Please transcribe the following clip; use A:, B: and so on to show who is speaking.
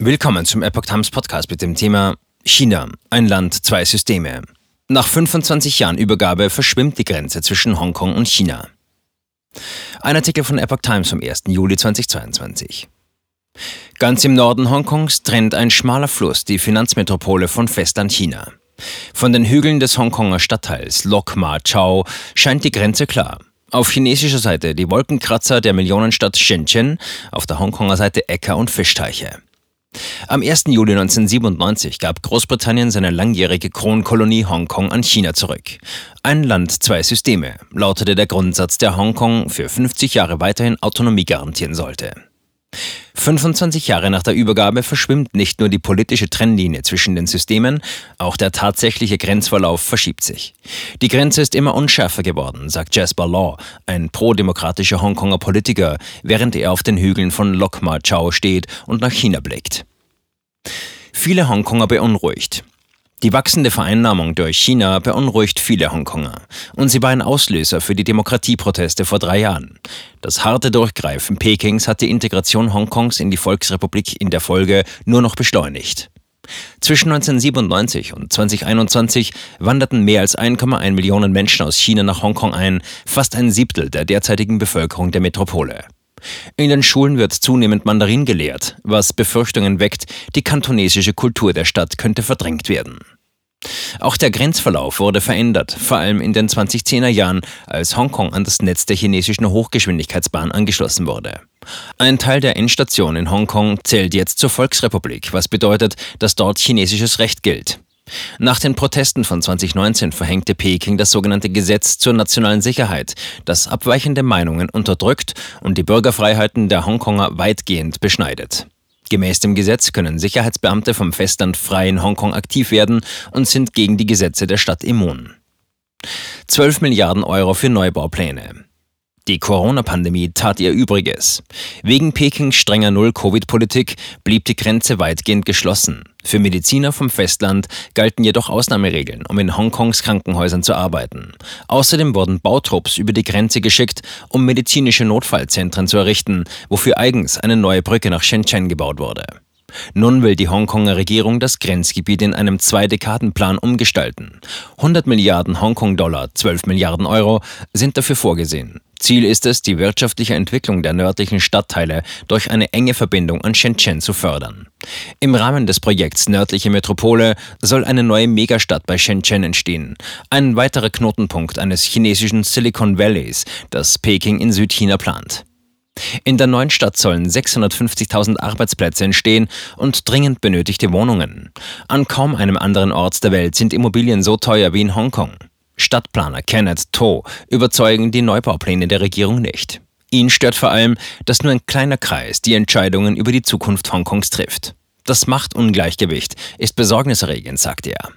A: Willkommen zum Epoch Times Podcast mit dem Thema China, ein Land, zwei Systeme. Nach 25 Jahren Übergabe verschwimmt die Grenze zwischen Hongkong und China. Ein Artikel von Epoch Times vom 1. Juli 2022. Ganz im Norden Hongkongs trennt ein schmaler Fluss die Finanzmetropole von Festland China. Von den Hügeln des Hongkonger Stadtteils Lok Ma Chau scheint die Grenze klar. Auf chinesischer Seite die Wolkenkratzer der Millionenstadt Shenzhen, auf der Hongkonger Seite Äcker und Fischteiche. Am 1. Juli 1997 gab Großbritannien seine langjährige Kronkolonie Hongkong an China zurück. Ein Land, zwei Systeme, lautete der Grundsatz, der Hongkong für 50 Jahre weiterhin Autonomie garantieren sollte. 25 Jahre nach der Übergabe verschwimmt nicht nur die politische Trennlinie zwischen den Systemen, auch der tatsächliche Grenzverlauf verschiebt sich. Die Grenze ist immer unschärfer geworden, sagt Jasper Law, ein pro-demokratischer Hongkonger Politiker, während er auf den Hügeln von Lok Ma Chau steht und nach China blickt. Viele Hongkonger beunruhigt. Die wachsende Vereinnahmung durch China beunruhigt viele Hongkonger und sie war ein Auslöser für die Demokratieproteste vor drei Jahren. Das harte Durchgreifen Pekings hat die Integration Hongkongs in die Volksrepublik in der Folge nur noch beschleunigt. Zwischen 1997 und 2021 wanderten mehr als 1,1 Millionen Menschen aus China nach Hongkong ein, fast ein Siebtel der derzeitigen Bevölkerung der Metropole. In den Schulen wird zunehmend Mandarin gelehrt, was Befürchtungen weckt, die kantonesische Kultur der Stadt könnte verdrängt werden. Auch der Grenzverlauf wurde verändert, vor allem in den 2010er Jahren, als Hongkong an das Netz der chinesischen Hochgeschwindigkeitsbahn angeschlossen wurde. Ein Teil der Endstation in Hongkong zählt jetzt zur Volksrepublik, was bedeutet, dass dort chinesisches Recht gilt. Nach den Protesten von 2019 verhängte Peking das sogenannte Gesetz zur nationalen Sicherheit, das abweichende Meinungen unterdrückt und die Bürgerfreiheiten der Hongkonger weitgehend beschneidet. Gemäß dem Gesetz können Sicherheitsbeamte vom Festland frei in Hongkong aktiv werden und sind gegen die Gesetze der Stadt immun. 12 Milliarden Euro für Neubaupläne. Die Corona-Pandemie tat ihr Übriges. Wegen Pekings strenger Null-Covid-Politik blieb die Grenze weitgehend geschlossen. Für Mediziner vom Festland galten jedoch Ausnahmeregeln, um in Hongkongs Krankenhäusern zu arbeiten. Außerdem wurden Bautrupps über die Grenze geschickt, um medizinische Notfallzentren zu errichten, wofür eigens eine neue Brücke nach Shenzhen gebaut wurde. Nun will die Hongkonger Regierung das Grenzgebiet in einem Zwei-Dekaden-Plan umgestalten. 100 Milliarden Hongkong-Dollar, 12 Milliarden Euro sind dafür vorgesehen. Ziel ist es, die wirtschaftliche Entwicklung der nördlichen Stadtteile durch eine enge Verbindung an Shenzhen zu fördern. Im Rahmen des Projekts Nördliche Metropole soll eine neue Megastadt bei Shenzhen entstehen, ein weiterer Knotenpunkt eines chinesischen Silicon Valleys, das Peking in Südchina plant. In der neuen Stadt sollen 650.000 Arbeitsplätze entstehen und dringend benötigte Wohnungen. An kaum einem anderen Ort der Welt sind Immobilien so teuer wie in Hongkong. Stadtplaner Kenneth To überzeugen die Neubaupläne der Regierung nicht. Ihn stört vor allem, dass nur ein kleiner Kreis die Entscheidungen über die Zukunft Hongkongs trifft. Das Machtungleichgewicht ist besorgniserregend, sagt er.